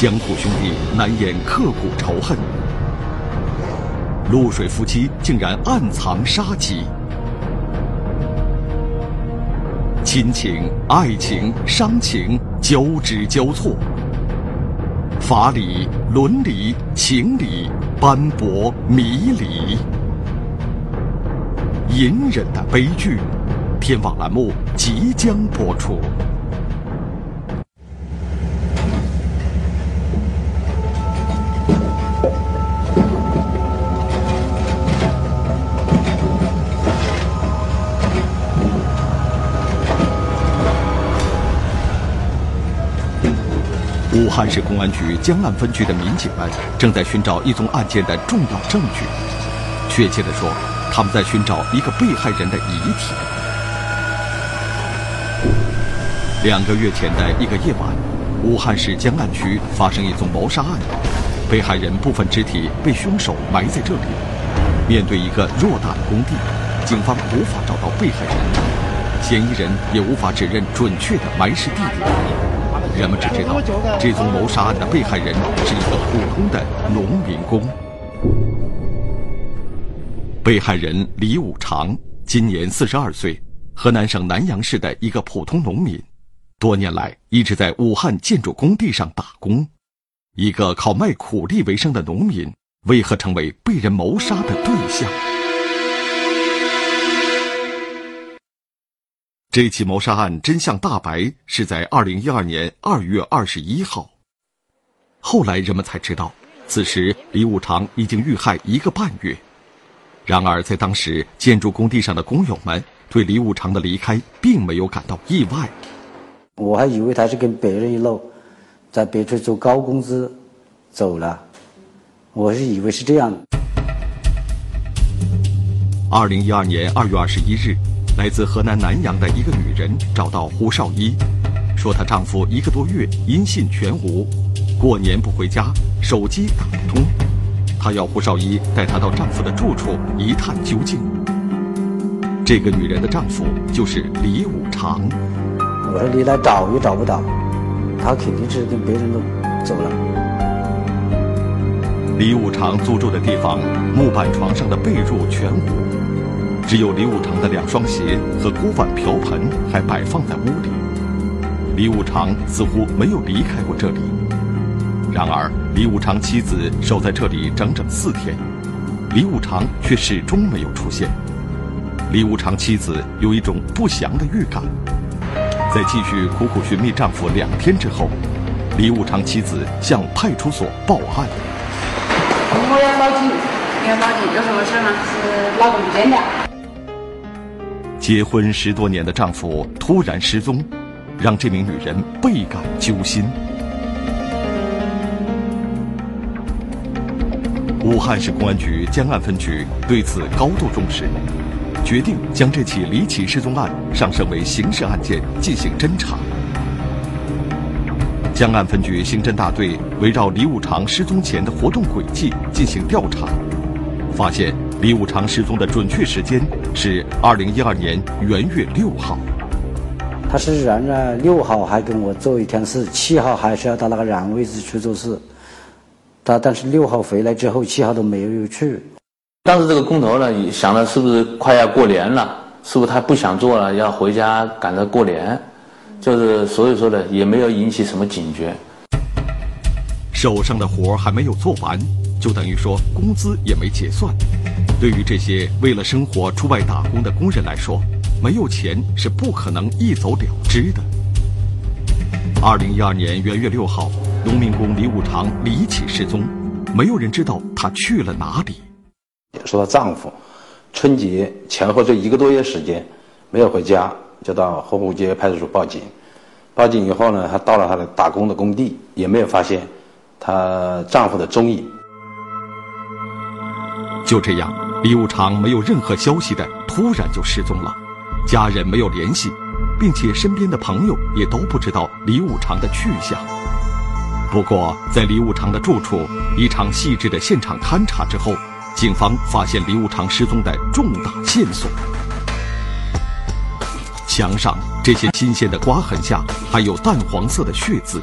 江湖兄弟难掩刻骨仇恨，露水夫妻竟然暗藏杀机，亲情、爱情、伤情交织交错，法理、伦理、情理斑驳迷离，隐忍的悲剧。天网栏目即将播出。汉市公安局江岸分局的民警们正在寻找一宗案件的重要证据，确切的说，他们在寻找一个被害人的遗体。两个月前的一个夜晚，武汉市江岸区发生一宗谋杀案，被害人部分肢体被凶手埋在这里。面对一个偌大的工地，警方无法找到被害人，嫌疑人也无法指认准确的埋尸地点。人们只知道，这宗谋杀案的被害人是一个普通的农民工。被害人李武长今年四十二岁，河南省南阳市的一个普通农民。多年来一直在武汉建筑工地上打工，一个靠卖苦力为生的农民，为何成为被人谋杀的对象？这起谋杀案真相大白是在二零一二年二月二十一号。后来人们才知道，此时李武常已经遇害一个半月。然而在当时，建筑工地上的工友们对李武常的离开并没有感到意外。我还以为他是跟别人一路，在别处做高工资走了，我是以为是这样。二零一二年二月二十一日，来自河南南阳的一个女人找到胡少一，说她丈夫一个多月音信全无，过年不回家，手机打不通，她要胡少一带她到丈夫的住处一探究竟。这个女人的丈夫就是李武常。我说你来找也找不到，他肯定是跟别人都走了。李武常租住的地方，木板床上的被褥全无，只有李武常的两双鞋和锅碗瓢盆还摆放在屋里。李武常似乎没有离开过这里。然而，李武常妻子守在这里整整四天，李武常却始终没有出现。李武常妻子有一种不祥的预感。在继续苦苦寻觅丈夫两天之后，李武常妻子向派出所报案。我要报警，要报警，有什么事吗？是老公不见了。结婚十多年的丈夫突然失踪，让这名女人倍感揪心。武汉市公安局江岸分局对此高度重视。决定将这起离奇失踪案上升为刑事案件进行侦查。江岸分局刑侦大队围绕李武长失踪前的活动轨迹进行调查，发现李武常失踪的准确时间是二零一二年元月六号。他是然呢，六号还跟我做一天事，七号还是要到那个然位置去做事。他但是六号回来之后，七号都没有去。当时这个工头呢，想的是不是快要过年了？是不是他不想做了，要回家赶着过年？就是所以说呢，也没有引起什么警觉。手上的活还没有做完，就等于说工资也没结算。对于这些为了生活出外打工的工人来说，没有钱是不可能一走了之的。二零一二年元月六号，农民工李武长离奇失踪，没有人知道他去了哪里。说她丈夫春节前后这一个多月时间没有回家，就到后湖街派出所报警。报警以后呢，她到了她的打工的工地，也没有发现她丈夫的踪影。就这样，李武长没有任何消息的突然就失踪了，家人没有联系，并且身边的朋友也都不知道李武长的去向。不过，在李武长的住处一场细致的现场勘查之后。警方发现李武长失踪的重大线索。墙上这些新鲜的刮痕下，还有淡黄色的血渍。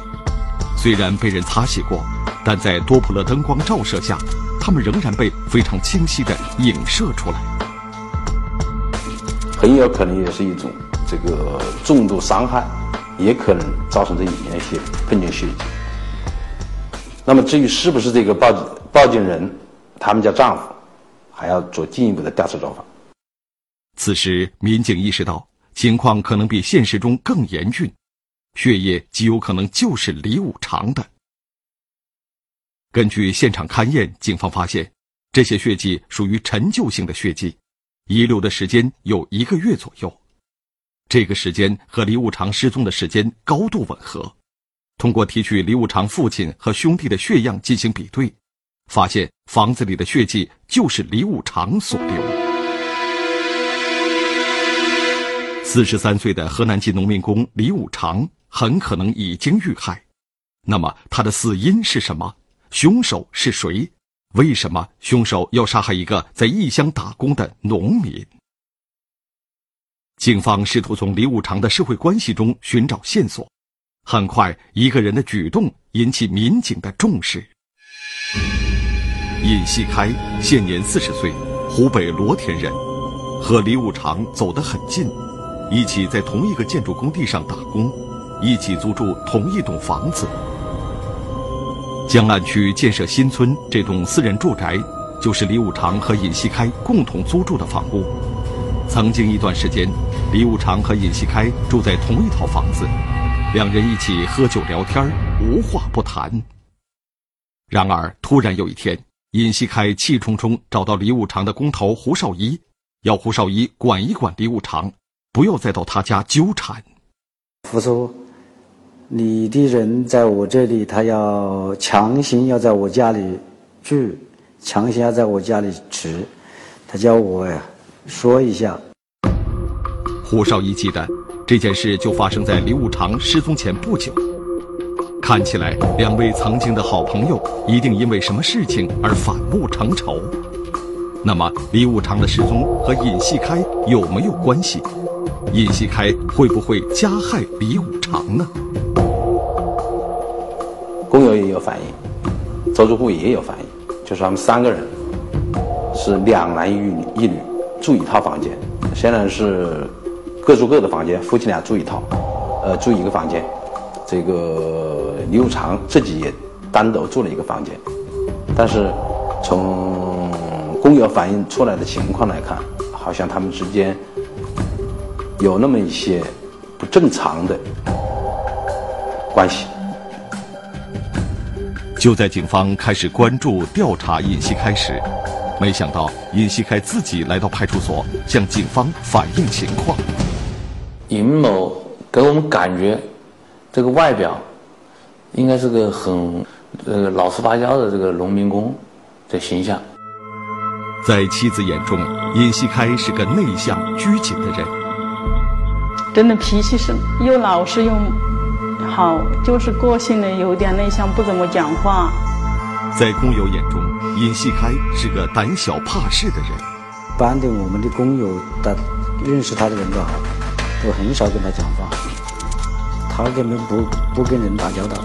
虽然被人擦洗过，但在多普勒灯光照射下，它们仍然被非常清晰地影射出来。很有可能也是一种这个重度伤害，也可能造成这里面一些喷溅血迹。那么至于是不是这个报警报警人他们家丈夫，还要做进一步的调查走访。此时，民警意识到情况可能比现实中更严峻，血液极有可能就是李五常的。根据现场勘验，警方发现这些血迹属于陈旧性的血迹。遗留的时间有一个月左右，这个时间和李五常失踪的时间高度吻合。通过提取李五常父亲和兄弟的血样进行比对，发现房子里的血迹就是李五常所留。四十三岁的河南籍农民工李五常很可能已经遇害，那么他的死因是什么？凶手是谁？为什么凶手要杀害一个在异乡打工的农民？警方试图从李五常的社会关系中寻找线索，很快，一个人的举动引起民警的重视。尹细开现年四十岁，湖北罗田人，和李五常走得很近，一起在同一个建筑工地上打工，一起租住同一栋房子。江岸区建设新村这栋私人住宅，就是李五常和尹锡开共同租住的房屋。曾经一段时间，李五常和尹锡开住在同一套房子，两人一起喝酒聊天，无话不谈。然而，突然有一天，尹锡开气冲冲找到李五常的工头胡少一，要胡少一管一管李五常，不要再到他家纠缠。胡叔。你的人在我这里，他要强行要在我家里住，强行要在我家里吃，他叫我呀说一下。胡少一记得这件事就发生在李五常失踪前不久，看起来两位曾经的好朋友一定因为什么事情而反目成仇。那么李五常的失踪和尹细开有没有关系？尹细开会不会加害李五常呢？工友也有反映，周租户也有反映，就是他们三个人是两男一女一女住一套房间，现在是各住各的房间，夫妻俩住一套，呃，住一个房间。这个李五常自己也单独住了一个房间，但是从工友反映出来的情况来看，好像他们之间有那么一些不正常的关系。就在警方开始关注调查尹锡开时，没想到尹锡开自己来到派出所向警方反映情况。尹某给我们感觉，这个外表应该是个很呃老实巴交的这个农民工的形象。在妻子眼中，尹锡开是个内向拘谨的人。真的脾气是又老实又。好，就是个性呢有点内向，不怎么讲话。在工友眼中，尹细开是个胆小怕事的人。班的我们的工友，他认识他的人都好，都很少跟他讲话。他根本不不跟人打交道。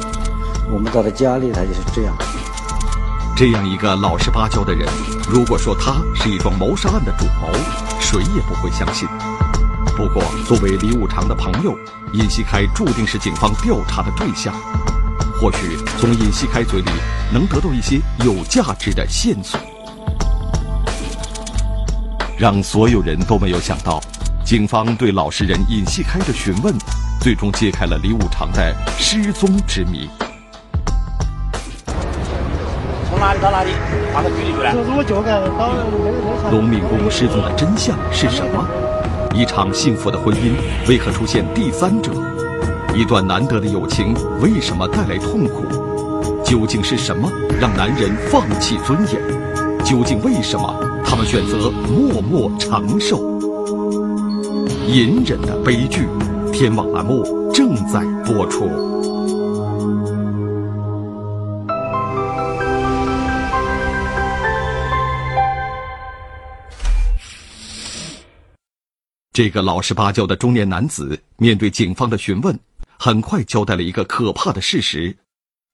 我们到他家里，他就是这样。这样一个老实巴交的人，如果说他是一桩谋杀案的主谋，谁也不会相信。不过，作为李五常的朋友，尹锡开注定是警方调查的对象。或许从尹锡开嘴里能得到一些有价值的线索。让所有人都没有想到，警方对老实人尹锡开的询问，最终揭开了李五常的失踪之谜。从哪里到哪里？哪个区里去了？我脚杆到农民工失踪的真相是什么？一场幸福的婚姻为何出现第三者？一段难得的友情为什么带来痛苦？究竟是什么让男人放弃尊严？究竟为什么他们选择默默承受？隐忍的悲剧，天网栏目正在播出。这个老实巴交的中年男子面对警方的询问，很快交代了一个可怕的事实：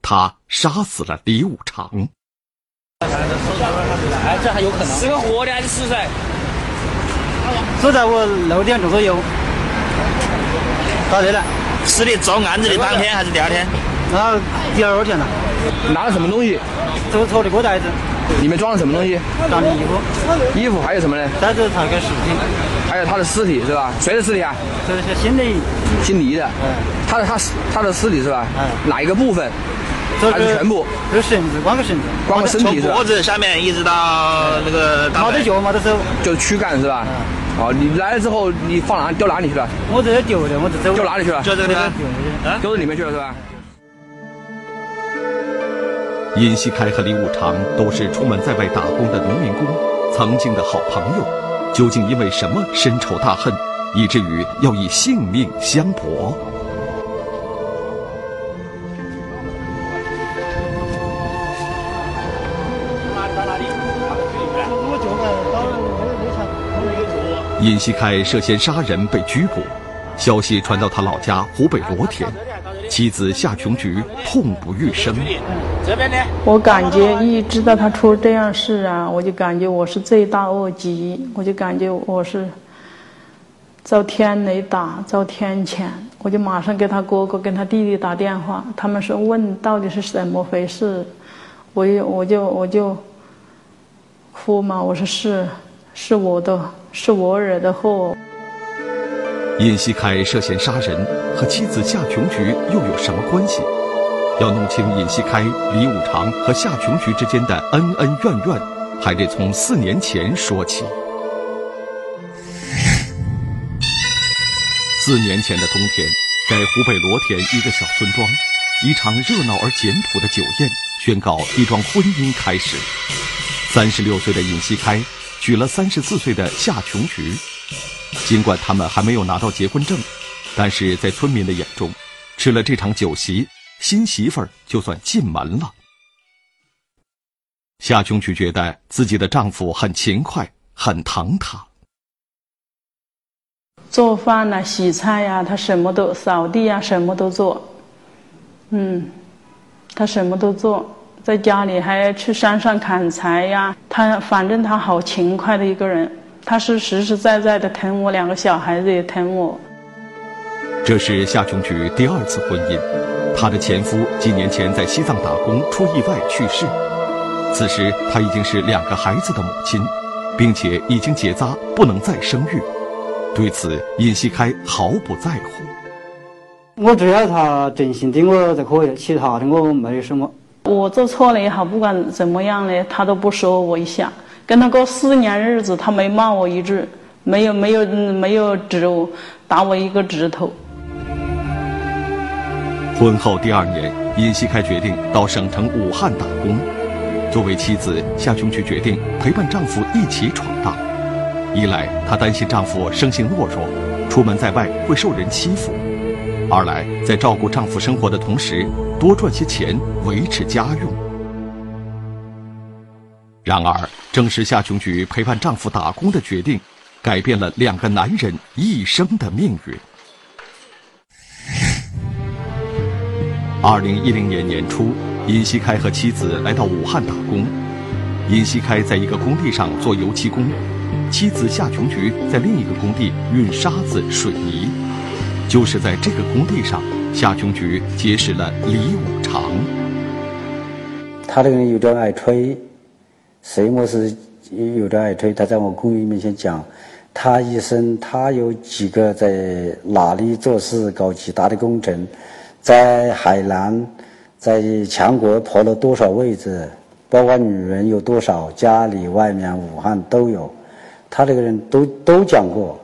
他杀死了李五常。哎，这还有可能是个活的还是死噻？就在我六点钟左右打的了，是你，遭案子的当天还是第二天？那第二天了，拿了什么东西？走错的锅袋子，里面装了什么东西？装的衣服，衣服还有什么呢？袋子他个尸体，还有他的尸体是吧？谁的尸体啊？这是新的，姓李的。嗯，他的他他的尸体是吧？嗯，哪一个部分？这还是全部？这绳子，光个绳子，光个身体是吧？脖子下面一直到那个没得脚，没得手，就是躯干是吧？哦，你来了之后，你放哪丢哪里去了？我在这丢的，我在走。丢哪里去了？就这个地方，啊，丢到里面去了是吧？尹锡开和李五常都是出门在外打工的农民工，曾经的好朋友，究竟因为什么深仇大恨，以至于要以性命相搏？尹锡开涉嫌杀人被拘捕，消息传到他老家湖北罗田，妻子夏琼菊痛不欲生。这边的，我感觉一知道他出这样事啊，我就感觉我是罪大恶极，我就感觉我是遭天雷打，遭天谴，我就马上给他哥哥跟他弟弟打电话，他们说问到底是怎么回事，我就我就我就哭嘛，我说是是我的，是我惹的祸。尹锡开涉嫌杀人，和妻子夏琼菊又有什么关系？要弄清尹锡开、李五常和夏琼菊之间的恩恩怨怨，还得从四年前说起。四年前的冬天，在湖北罗田一个小村庄，一场热闹而简朴的酒宴宣告一桩婚姻开始。三十六岁的尹锡开娶了三十四岁的夏琼菊。尽管他们还没有拿到结婚证，但是在村民的眼中，吃了这场酒席，新媳妇儿就算进门了。夏琼菊觉得自己的丈夫很勤快，很疼她。做饭呐、洗菜呀、他什么都扫地呀、什么都做。嗯，他什么都做，在家里还去山上砍柴呀。他反正他好勤快的一个人。他是实实在在的疼我，两个小孩子也疼我。这是夏琼菊第二次婚姻，她的前夫几年前在西藏打工出意外去世，此时她已经是两个孩子的母亲，并且已经结扎，不能再生育。对此，尹锡开毫不在乎。我只要他真心对我就可以，其他的我没有什么。我做错了也好，不管怎么样呢，他都不说我一下。跟他过四年日子，他没骂我一句，没有没有没有指我打我一个指头。婚后第二年，尹锡开决定到省城武汉打工。作为妻子，夏琼菊决定陪伴丈夫一起闯荡。一来，她担心丈夫生性懦弱，出门在外会受人欺负；二来，在照顾丈夫生活的同时，多赚些钱维持家用。然而，正是夏琼菊陪伴丈夫打工的决定，改变了两个男人一生的命运。二零一零年年初，尹锡开和妻子来到武汉打工。尹锡开在一个工地上做油漆工，妻子夏琼菊在另一个工地运沙子、水泥。就是在这个工地上，夏琼菊结识了李五常。他这个人有点爱吹。谁么是有点爱推？他在我工友面前讲，他一生他有几个在哪里做事搞几大的工程，在海南，在全国破了多少位置，包括女人有多少，家里外面武汉都有，他这个人都都讲过。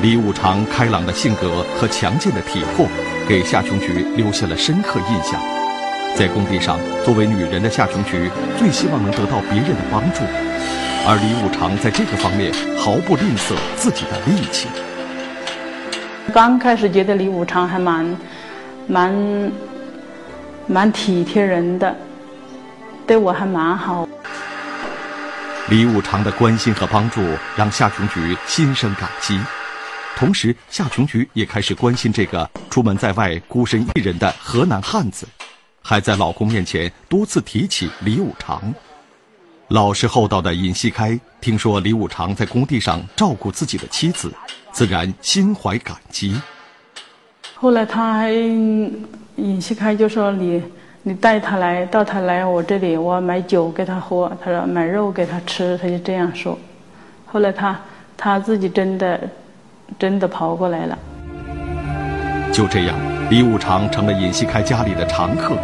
李五常开朗的性格和强健的体魄，给夏琼菊留下了深刻印象。在工地上，作为女人的夏琼菊最希望能得到别人的帮助，而李五常在这个方面毫不吝啬自己的力气。刚开始觉得李五常还蛮、蛮、蛮体贴人的，对我还蛮好。李五常的关心和帮助让夏琼菊心生感激，同时，夏琼菊也开始关心这个出门在外、孤身一人的河南汉子，还在老公面前多次提起李五常。老实厚道的尹锡开听说李五常在工地上照顾自己的妻子，自然心怀感激。后来他还尹锡开就说：“你你带他来，到他来我这里，我买酒给他喝。他说买肉给他吃，他就这样说。后来他他自己真的。”真的跑过来了。就这样，李五常成了尹锡开家里的常客。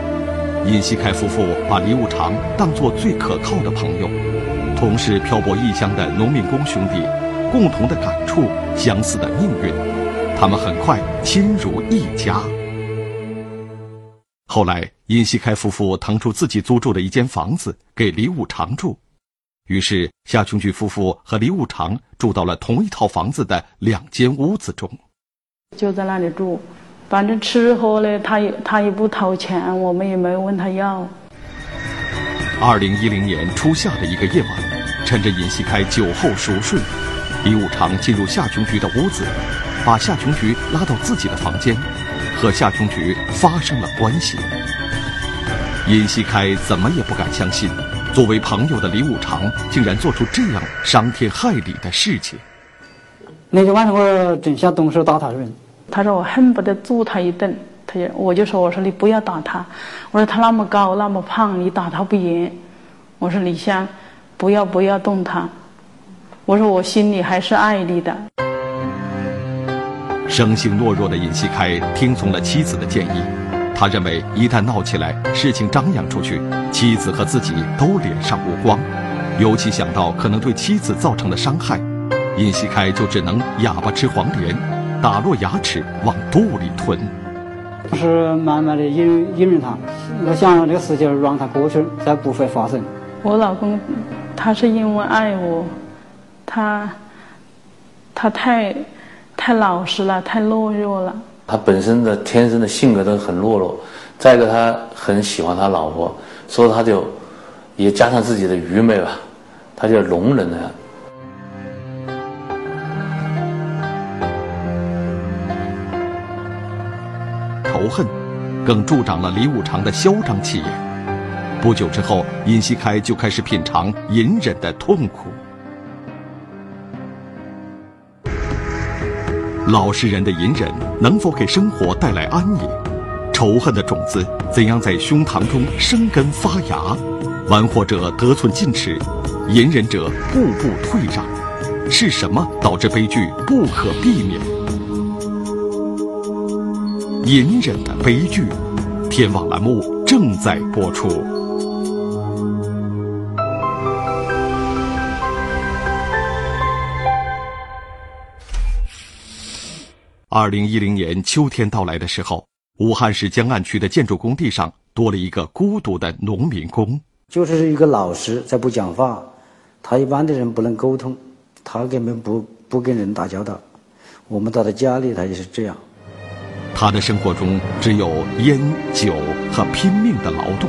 尹锡开夫妇把李五常当作最可靠的朋友，同是漂泊异乡的农民工兄弟，共同的感触，相似的命运，他们很快亲如一家。后来，尹锡开夫妇腾出自己租住的一间房子给李五常住。于是，夏琼菊夫妇和李五常住到了同一套房子的两间屋子中，就在那里住。反正吃喝呢，他也他也不掏钱，我们也没有问他要。二零一零年初夏的一个夜晚，趁着尹锡开酒后熟睡，李五常进入夏琼菊的屋子，把夏琼菊拉到自己的房间，和夏琼菊发生了关系。尹锡开怎么也不敢相信。作为朋友的李五常，竟然做出这样伤天害理的事情。那天晚上我正想动手打他人，他说我恨不得揍他一顿。他就我就说我说你不要打他，我说他那么高那么胖，你打他不赢。我说李湘，不要不要动他。我说我心里还是爱你的。生性懦弱的尹锡开听从了妻子的建议。他认为，一旦闹起来，事情张扬出去，妻子和自己都脸上无光。尤其想到可能对妻子造成的伤害，尹锡开就只能哑巴吃黄连，打落牙齿往肚里吞。是慢慢的隐隐忍他，我想让这个事情让他过去，再不会发生。我老公，他是因为爱我，他，他太，太老实了，太懦弱了。他本身的天生的性格都很懦弱，再一个他很喜欢他老婆，所以他就也加上自己的愚昧吧，他就容忍了。仇恨，更助长了李五常的嚣张气焰。不久之后，尹锡开就开始品尝隐忍的痛苦。老实人的隐忍能否给生活带来安宁？仇恨的种子怎样在胸膛中生根发芽？玩火者得寸进尺，隐忍者步步退让。是什么导致悲剧不可避免？隐忍的悲剧，天网栏目正在播出。二零一零年秋天到来的时候，武汉市江岸区的建筑工地上多了一个孤独的农民工，就是一个老师在不讲话，他一般的人不能沟通，他根本不不跟人打交道。我们到他家里，他也是这样。他的生活中只有烟酒和拼命的劳动。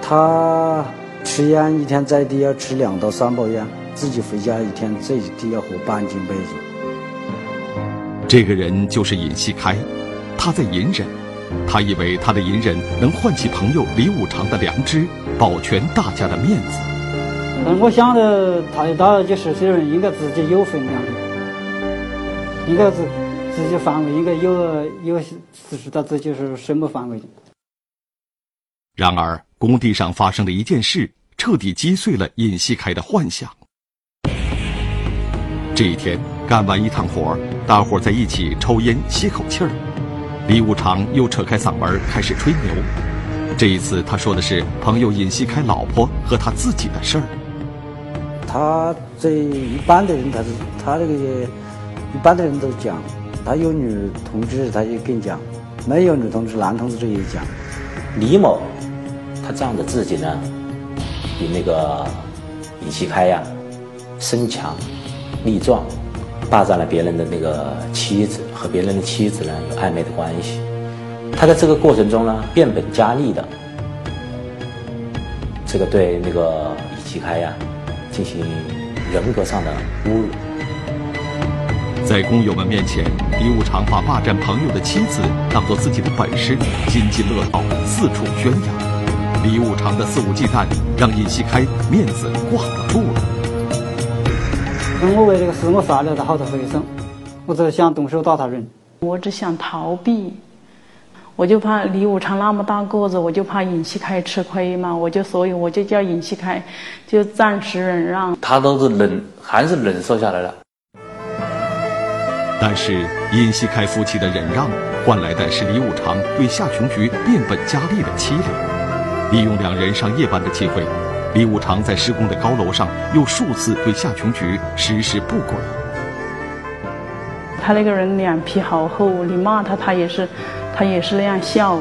他吃烟一天在地要吃两到三包烟，自己回家一天最低要喝半斤白酒。这个人就是尹锡开，他在隐忍，他以为他的隐忍能唤起朋友李五常的良知，保全大家的面子。但我想的，他到几十岁的人应该自己有分量的，应该自自己范围应该有有知道自己是什么范围。然而，工地上发生的一件事，彻底击碎了尹锡开的幻想。这一天。干完一趟活大伙在一起抽烟吸口气儿。李五常又扯开嗓门开始吹牛。这一次他说的是朋友尹锡开老婆和他自己的事儿。他这一般的人，他是他这个一般的人都讲，他有女同志他就跟讲，没有女同志男同志也讲。李某，他仗着自己呢，比那个尹锡开呀身强力壮。霸占了别人的那个妻子，和别人的妻子呢有暧昧的关系。他在这个过程中呢变本加厉的，这个对那个尹锡开呀进行人格上的侮辱。在工友们面前，李武常把霸占朋友的妻子当做自己的本事，津津乐道，四处宣扬。李武常的肆无忌惮，让尹锡开面子挂不住了。我为这个事，我杀了他好多回生，我只想动手打他人，我只想逃避。我就怕李武常那么大个子，我就怕尹锡开吃亏嘛，我就所以我就叫尹锡开就暂时忍让。他都是忍，还是忍受下来了。但是尹锡开夫妻的忍让，换来的是李武常对夏琼菊变本加厉的欺凌。利用两人上夜班的机会，李武常在施工的高楼上又数次对夏琼菊实施不轨。他那个人脸皮好厚，你骂他，他也是，他也是那样笑，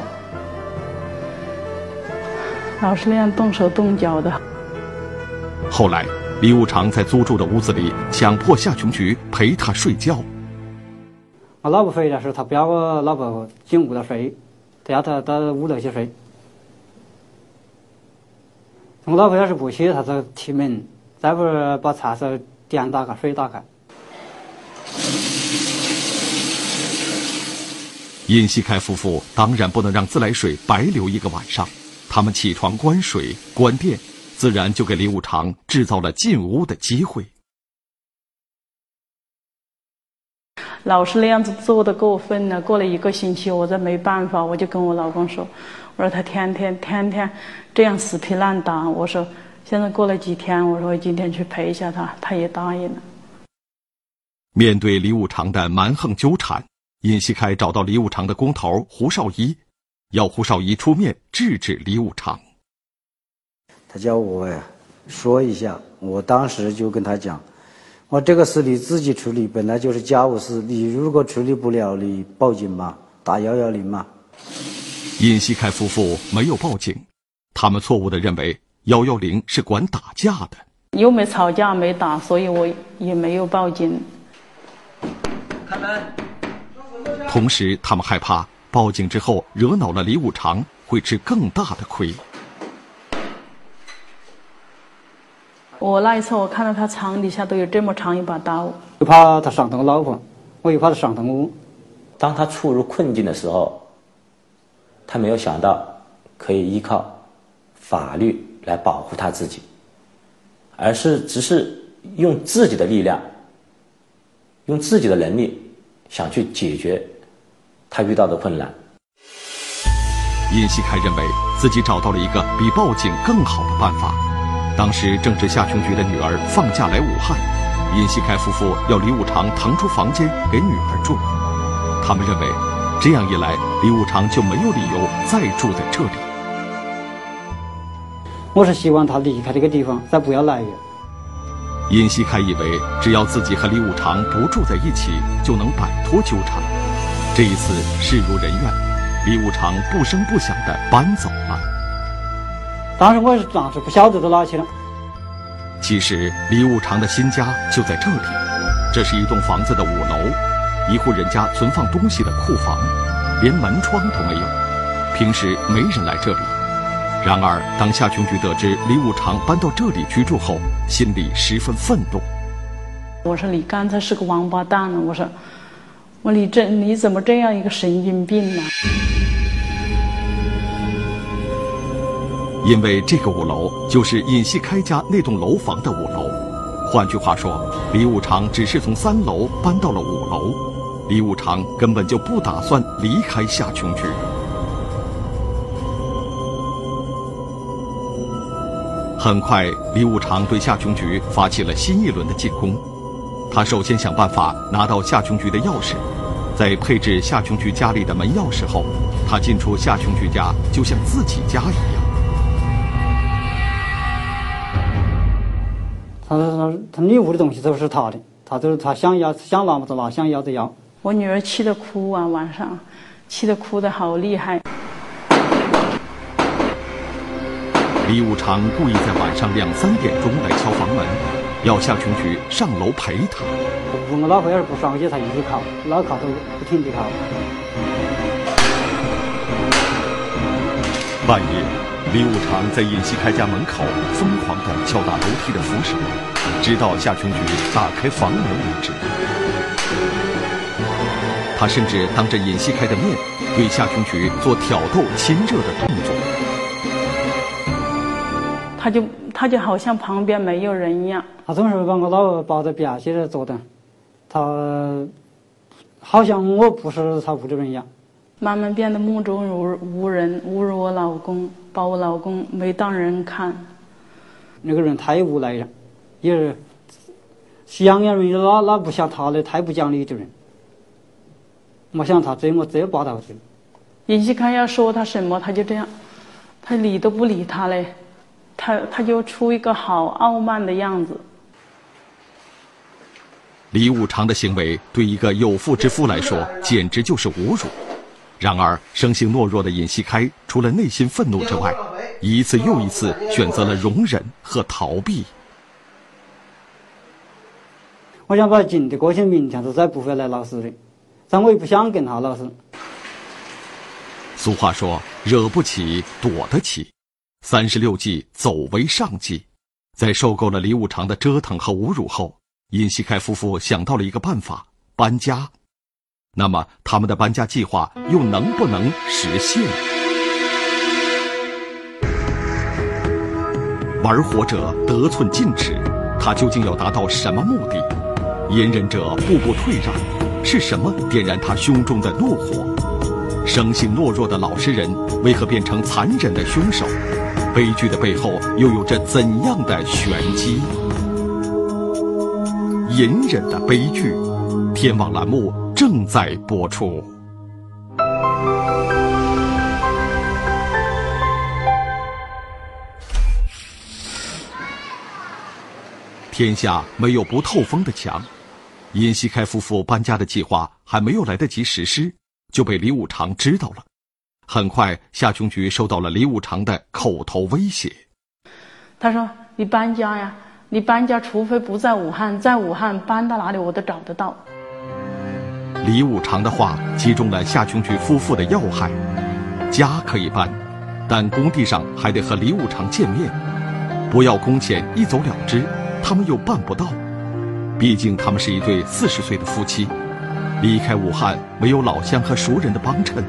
老是那样动手动脚的。后来，李武常在租住的屋子里强迫夏琼菊陪他睡觉。我老婆回来时候，他不要我老婆进屋头睡，他要他到屋头去睡。我老婆要是不去，他就踢门，再不把厕所电打开、水打开。尹锡开夫妇当然不能让自来水白流一个晚上，他们起床关水、关电，自然就给李武长制造了进屋的机会。老是那样子做的过分了。过了一个星期，我再没办法，我就跟我老公说：“我说他天天天天这样死皮烂打。”我说：“现在过了几天，我说今天去陪一下他。”他也答应了。面对李五常的蛮横纠缠，尹锡开找到李五常的工头胡少一，要胡少一出面制止李五常。他叫我呀说一下，我当时就跟他讲。我这个事你自己处理，本来就是家务事。你如果处理不了，你报警嘛，打幺幺零嘛。尹锡开夫妇没有报警，他们错误的认为幺幺零是管打架的。又没吵架，没打，所以我也没有报警。开门。同时，他们害怕报警之后惹恼了李武常，会吃更大的亏。我那一次，我看到他床底下都有这么长一把刀，又怕他伤到我老婆，我又怕他伤到我。当他处入困境的时候，他没有想到可以依靠法律来保护他自己，而是只是用自己的力量，用自己的能力想去解决他遇到的困难。尹锡开认为自己找到了一个比报警更好的办法。当时正值夏琼菊的女儿放假来武汉，尹锡开夫妇要李武常腾出房间给女儿住。他们认为，这样一来，李武常就没有理由再住在这里。我是希望他离开这个地方，再不要来了。尹锡开以为，只要自己和李武常不住在一起，就能摆脱纠缠。这一次事如人愿，李武常不声不响地搬走了。当时我是当时不晓得到哪去了。其实李武常的新家就在这里，这是一栋房子的五楼，一户人家存放东西的库房，连门窗都没有，平时没人来这里。然而，当夏琼菊得知李武常搬到这里居住后，心里十分愤怒。我说你刚才是个王八蛋呢！我说，我你这你怎么这样一个神经病呢？因为这个五楼就是尹锡开家那栋楼房的五楼，换句话说，李武常只是从三楼搬到了五楼，李武常根本就不打算离开夏琼菊。很快，李武常对夏琼菊发起了新一轮的进攻。他首先想办法拿到夏琼菊的钥匙，在配置夏琼菊家里的门钥匙后，他进出夏琼菊家就像自己家一样。他说他他礼物的东西都是他的，他就是他想要想拿么就拿，想要就要。我女儿气得哭啊，晚上气得哭得好厉害。李武长故意在晚上两三点钟来敲房门，要夏琼菊上楼陪他。我老婆要是不上去，他一直敲，老敲都不停地敲。半夜。李武常在尹锡开家门口疯狂地敲打楼梯的扶手，直到夏琼菊打开房门为止。他甚至当着尹锡开的面，对夏琼菊做挑逗、亲热的动作。他就他就好像旁边没有人一样。他总是把我老婆抱在边起来坐等，他好像我不是他屋里人一样。慢慢变得目中无无人，侮辱我老公，把我老公没当人看。那个人太无赖了，也是西洋人哪哪不像他的太不讲理的人。我想他这么这霸道的。尹锡开要说他什么，他就这样，他理都不理他嘞，他他就出一个好傲慢的样子。李五常的行为对一个有妇之夫来说，简直就是侮辱。然而，生性懦弱的尹锡开，除了内心愤怒之外，一次又一次选择了容忍和逃避。我想把警的过去明天是再不会来闹事的，但我也不想跟他闹事。俗话说：“惹不起，躲得起。”三十六计，走为上计。在受够了李五常的折腾和侮辱后，尹锡开夫妇想到了一个办法：搬家。那么，他们的搬家计划又能不能实现？玩火者得寸进尺，他究竟要达到什么目的？隐忍者步步退让，是什么点燃他胸中的怒火？生性懦弱的老实人为何变成残忍的凶手？悲剧的背后又有着怎样的玄机？隐忍的悲剧，天网栏目。正在播出。天下没有不透风的墙，尹锡开夫妇搬家的计划还没有来得及实施，就被李五常知道了。很快，夏琼菊收到了李五常的口头威胁。他说：“你搬家呀，你搬家，除非不在武汉，在武汉搬到哪里我都找得到。”李五常的话击中了夏琼菊夫妇的要害，家可以搬，但工地上还得和李五常见面，不要工钱一走了之，他们又办不到。毕竟他们是一对四十岁的夫妻，离开武汉没有老乡和熟人的帮衬，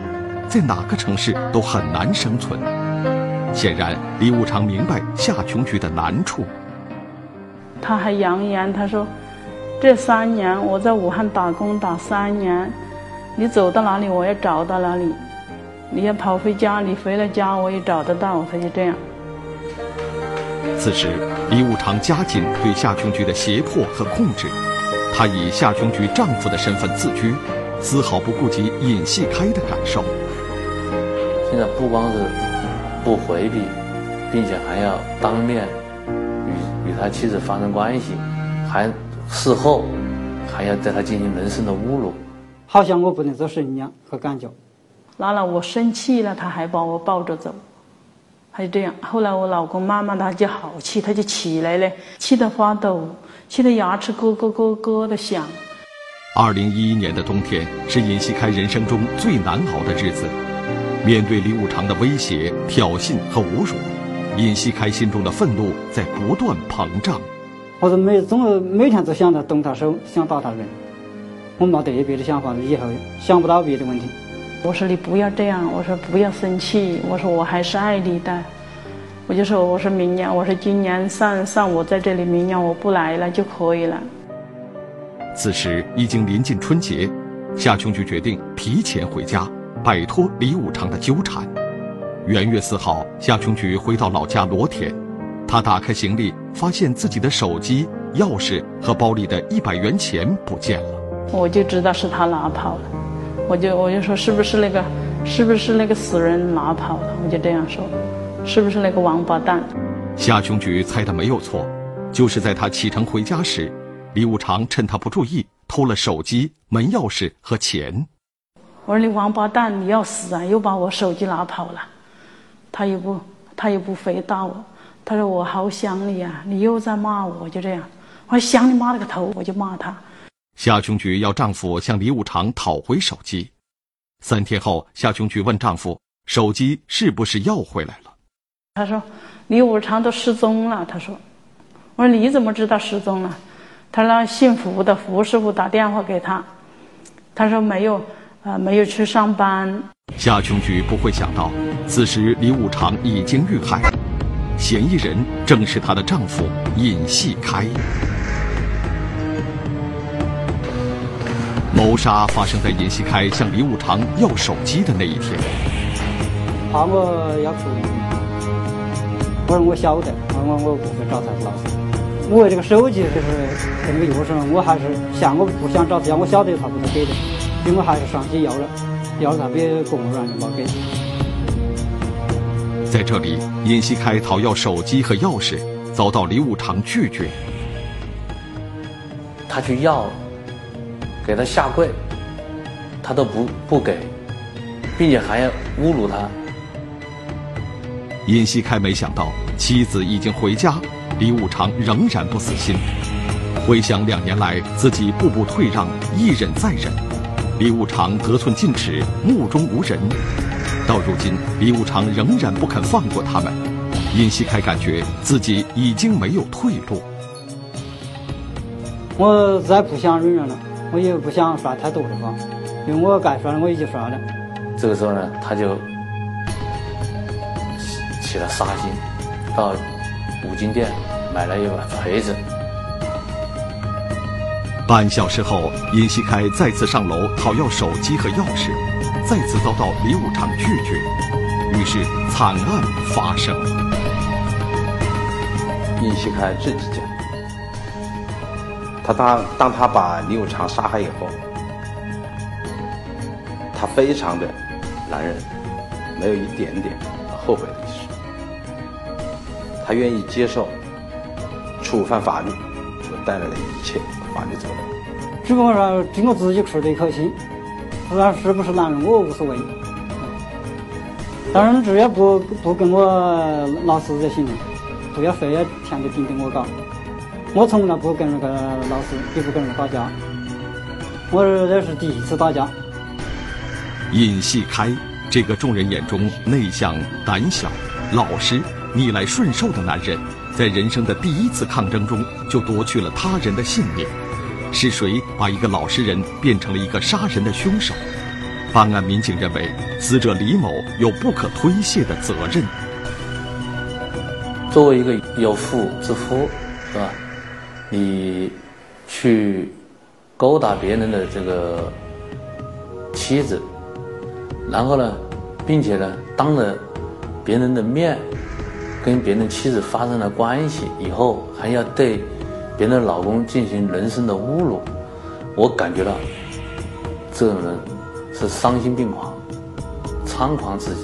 在哪个城市都很难生存。显然，李五常明白夏琼菊的难处。他还扬言，他说。这三年我在武汉打工打三年，你走到哪里我也找到哪里，你要跑回家，你回了家我也找得到。他就这样。此时，李五常加紧对夏琼菊的胁迫和控制，他以夏琼菊丈夫的身份自居，丝毫不顾及尹细开的感受。现在不光是不回避，并且还要当面与与他妻子发生关系，还。事后还要对他进行人身的侮辱，好像我不能做神一样和感觉。拉了，我生气了，他还把我抱着走，他就这样。后来我老公慢慢他就好气，他就起来了，气得发抖，气得牙齿咯咯咯咯的响。二零一一年的冬天是尹锡开人生中最难熬的日子，面对李五常的威胁、挑衅和侮辱，尹锡开心中的愤怒在不断膨胀。我说每总是每天都想着动他手，想打他人。我没得别的想法了，以后想不到别的问题。我说你不要这样，我说不要生气，我说我还是爱你的。我就说我说明年，我说今年上上我在这里，明年我不来了就可以了。此时已经临近春节，夏琼菊决定提前回家，摆脱李五常的纠缠。元月四号，夏琼菊回到老家罗田。他打开行李，发现自己的手机、钥匙和包里的一百元钱不见了。我就知道是他拿跑了，我就我就说是不是那个，是不是那个死人拿跑了？我就这样说，是不是那个王八蛋？夏琼菊猜的没有错，就是在他启程回家时，李五常趁他不注意偷了手机、门钥匙和钱。我说你王八蛋，你要死啊！又把我手机拿跑了，他也不他也不回答我。他说：“我好想你呀，你又在骂我，就这样。我想你妈了个头，我就骂他。”夏琼菊要丈夫向李武常讨回手机。三天后，夏琼菊问丈夫：“手机是不是要回来了？”他说：“李武常都失踪了。”他说：“我说你怎么知道失踪了？”他让姓胡的胡师傅打电话给他，他说：“没有，呃，没有去上班。夏琼菊不会想到，此时李武常已经遇害，嫌疑人正是她的丈夫尹细开。谋杀发生在尹细开向李武常要手机的那一天。怕我要处理，我说我晓得，我我我不会找他老师。我这个手机就是跟个钥匙，我还是想我不想找他，我晓得他不能给的，所以我还是上去要了，要了他别公务员就没给。在这里，尹锡开讨要手机和钥匙，遭到李五常拒绝。他去要，给他下跪，他都不不给，并且还要侮辱他。尹锡开没想到妻子已经回家。李五常仍然不死心，回想两年来自己步步退让，一忍再忍，李五常得寸进尺，目中无人。到如今，李五常仍然不肯放过他们。尹锡开感觉自己已经没有退路。我再不想忍忍了，我也不想说太多的话，因为我该说的我已经说了。这个时候呢，他就起了杀心，到五金店。买了一把锤子。半小时后，尹锡开再次上楼讨要手机和钥匙，再次遭到李武常拒绝，于是惨案发生了。尹锡开自己讲，他当当他把李武常杀害以后，他非常的男人，没有一点点后悔的意思，他愿意接受。触犯法律所带来的一切法律责任，只不过说经过自己出的一口气，不管是不是男人，我无所谓。当然，只要不不跟我老师就行了，不要非要天天盯着我搞。我从来不跟那个老师，也不跟人打架。我这是第一次打架。尹细开，这个众人眼中内向、胆小、老实、逆来顺受的男人。在人生的第一次抗争中，就夺去了他人的性命。是谁把一个老实人变成了一个杀人的凶手？办案民警认为，死者李某有不可推卸的责任。作为一个有妇之夫，是吧？你去勾搭别人的这个妻子，然后呢，并且呢，当着别人的面。跟别人妻子发生了关系以后，还要对别人的老公进行人身的侮辱，我感觉到这种人是丧心病狂、猖狂至极，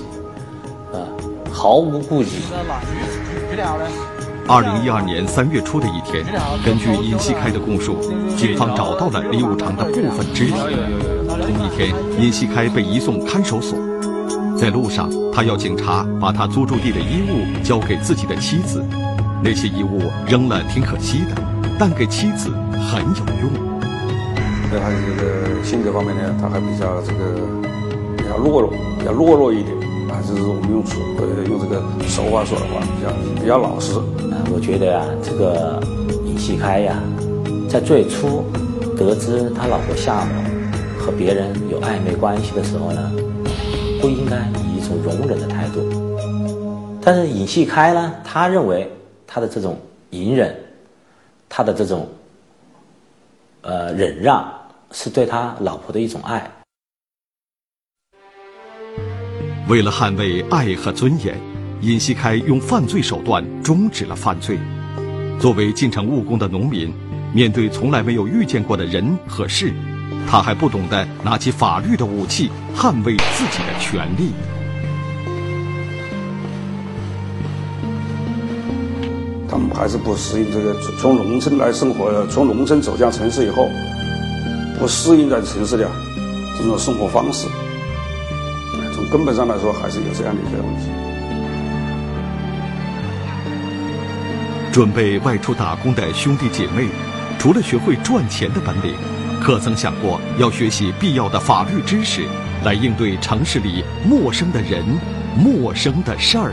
啊，毫无顾忌。二零一二年三月初的一天，根据尹锡开的供述，警方找到了李五常的部分肢体。同一天，尹锡开被移送看守所。在路上，他要警察把他租住地的衣物交给自己的妻子。那些衣物扔了挺可惜的，但给妻子很有用。在他的这个性格方面呢，他还比较这个比较懦弱，比较懦弱一点啊，就是我们用俗呃用这个俗话说的话，比较比较老实。啊，我觉得啊，这个尹锡开呀，在最初得知他老婆夏某和别人有暧昧关系的时候呢。不应该以一种容忍的态度，但是尹锡开呢？他认为他的这种隐忍，他的这种呃忍让，是对他老婆的一种爱。为了捍卫爱和尊严，尹锡开用犯罪手段终止了犯罪。作为进城务工的农民，面对从来没有遇见过的人和事。他还不懂得拿起法律的武器捍卫自己的权利。他们还是不适应这个从农村来生活，从农村走向城市以后，不适应在城市的这种生活方式。从根本上来说，还是有这样的一个问题。准备外出打工的兄弟姐妹，除了学会赚钱的本领。可曾想过要学习必要的法律知识，来应对城市里陌生的人、陌生的事儿？